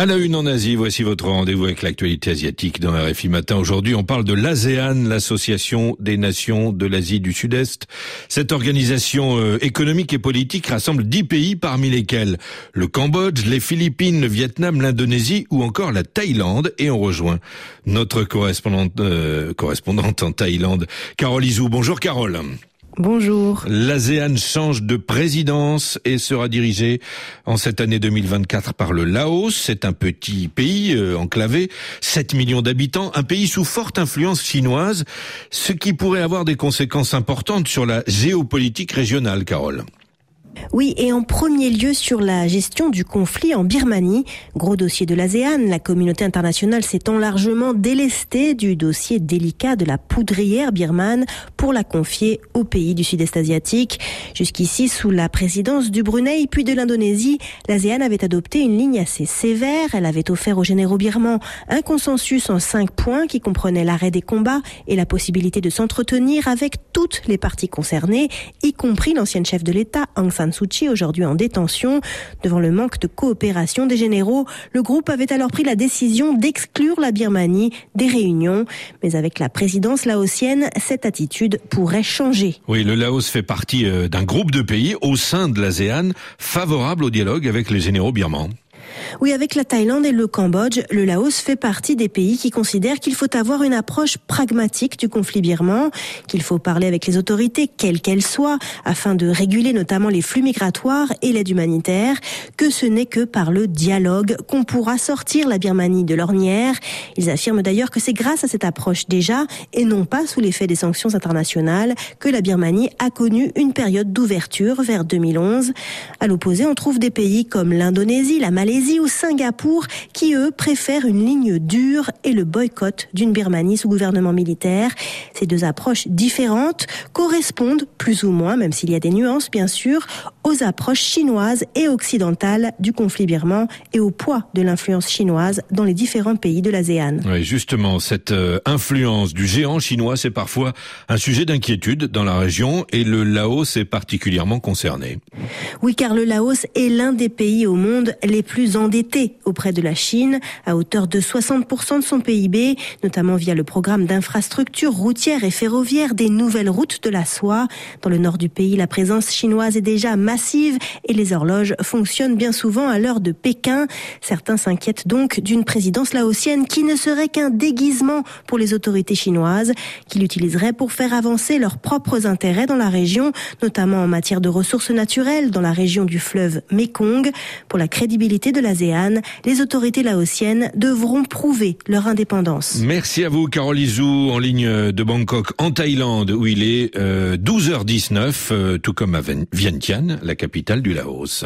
À la une en Asie, voici votre rendez-vous avec l'actualité asiatique dans RFI Matin. Aujourd'hui, on parle de l'ASEAN, l'association des nations de l'Asie du Sud-Est. Cette organisation euh, économique et politique rassemble dix pays parmi lesquels le Cambodge, les Philippines, le Vietnam, l'Indonésie ou encore la Thaïlande. Et on rejoint notre correspondante, euh, correspondante en Thaïlande, Carole Izou. Bonjour Carole. Bonjour. L'ASEAN change de présidence et sera dirigée en cette année 2024 par le Laos. C'est un petit pays euh, enclavé, 7 millions d'habitants, un pays sous forte influence chinoise, ce qui pourrait avoir des conséquences importantes sur la géopolitique régionale, Carole. Oui, et en premier lieu sur la gestion du conflit en Birmanie. Gros dossier de l'ASEAN, la communauté internationale s'étant largement délestée du dossier délicat de la poudrière birmane pour la confier au pays du sud-est asiatique. Jusqu'ici, sous la présidence du Brunei puis de l'Indonésie, l'ASEAN avait adopté une ligne assez sévère. Elle avait offert aux généraux birmans un consensus en cinq points qui comprenait l'arrêt des combats et la possibilité de s'entretenir avec toutes les parties concernées, y compris l'ancienne chef de l'État, Aung San Suu Kyi, aujourd'hui en détention. Devant le manque de coopération des généraux, le groupe avait alors pris la décision d'exclure la Birmanie des réunions. Mais avec la présidence laotienne, cette attitude pourrait changer. Oui, le Laos fait partie euh, d'un groupe de pays au sein de l'ASEAN favorable au dialogue avec les généraux birmans. Oui, avec la Thaïlande et le Cambodge, le Laos fait partie des pays qui considèrent qu'il faut avoir une approche pragmatique du conflit birman, qu'il faut parler avec les autorités, quelles qu'elles soient, afin de réguler notamment les flux migratoires et l'aide humanitaire, que ce n'est que par le dialogue qu'on pourra sortir la Birmanie de l'ornière. Ils affirment d'ailleurs que c'est grâce à cette approche déjà, et non pas sous l'effet des sanctions internationales, que la Birmanie a connu une période d'ouverture vers 2011. À l'opposé, on trouve des pays comme l'Indonésie, la Malaisie, ou Singapour qui, eux, préfèrent une ligne dure et le boycott d'une Birmanie sous gouvernement militaire. Ces deux approches différentes correspondent plus ou moins, même s'il y a des nuances bien sûr, aux approches chinoises et occidentales du conflit birman et au poids de l'influence chinoise dans les différents pays de l'ASEAN. Oui, justement, cette euh, influence du géant chinois, c'est parfois un sujet d'inquiétude dans la région et le Laos est particulièrement concerné. Oui, car le Laos est l'un des pays au monde les plus endetté auprès de la Chine, à hauteur de 60% de son PIB, notamment via le programme d'infrastructures routières et ferroviaires des nouvelles routes de la soie. Dans le nord du pays, la présence chinoise est déjà massive et les horloges fonctionnent bien souvent à l'heure de Pékin. Certains s'inquiètent donc d'une présidence laotienne qui ne serait qu'un déguisement pour les autorités chinoises, qui l'utiliseraient pour faire avancer leurs propres intérêts dans la région, notamment en matière de ressources naturelles dans la région du fleuve Mekong. Pour la crédibilité de l'ASEAN, les autorités laotiennes devront prouver leur indépendance. Merci à vous, Carole Izou, en ligne de Bangkok, en Thaïlande, où il est 12h19, euh, euh, tout comme à Vientiane, la capitale du Laos.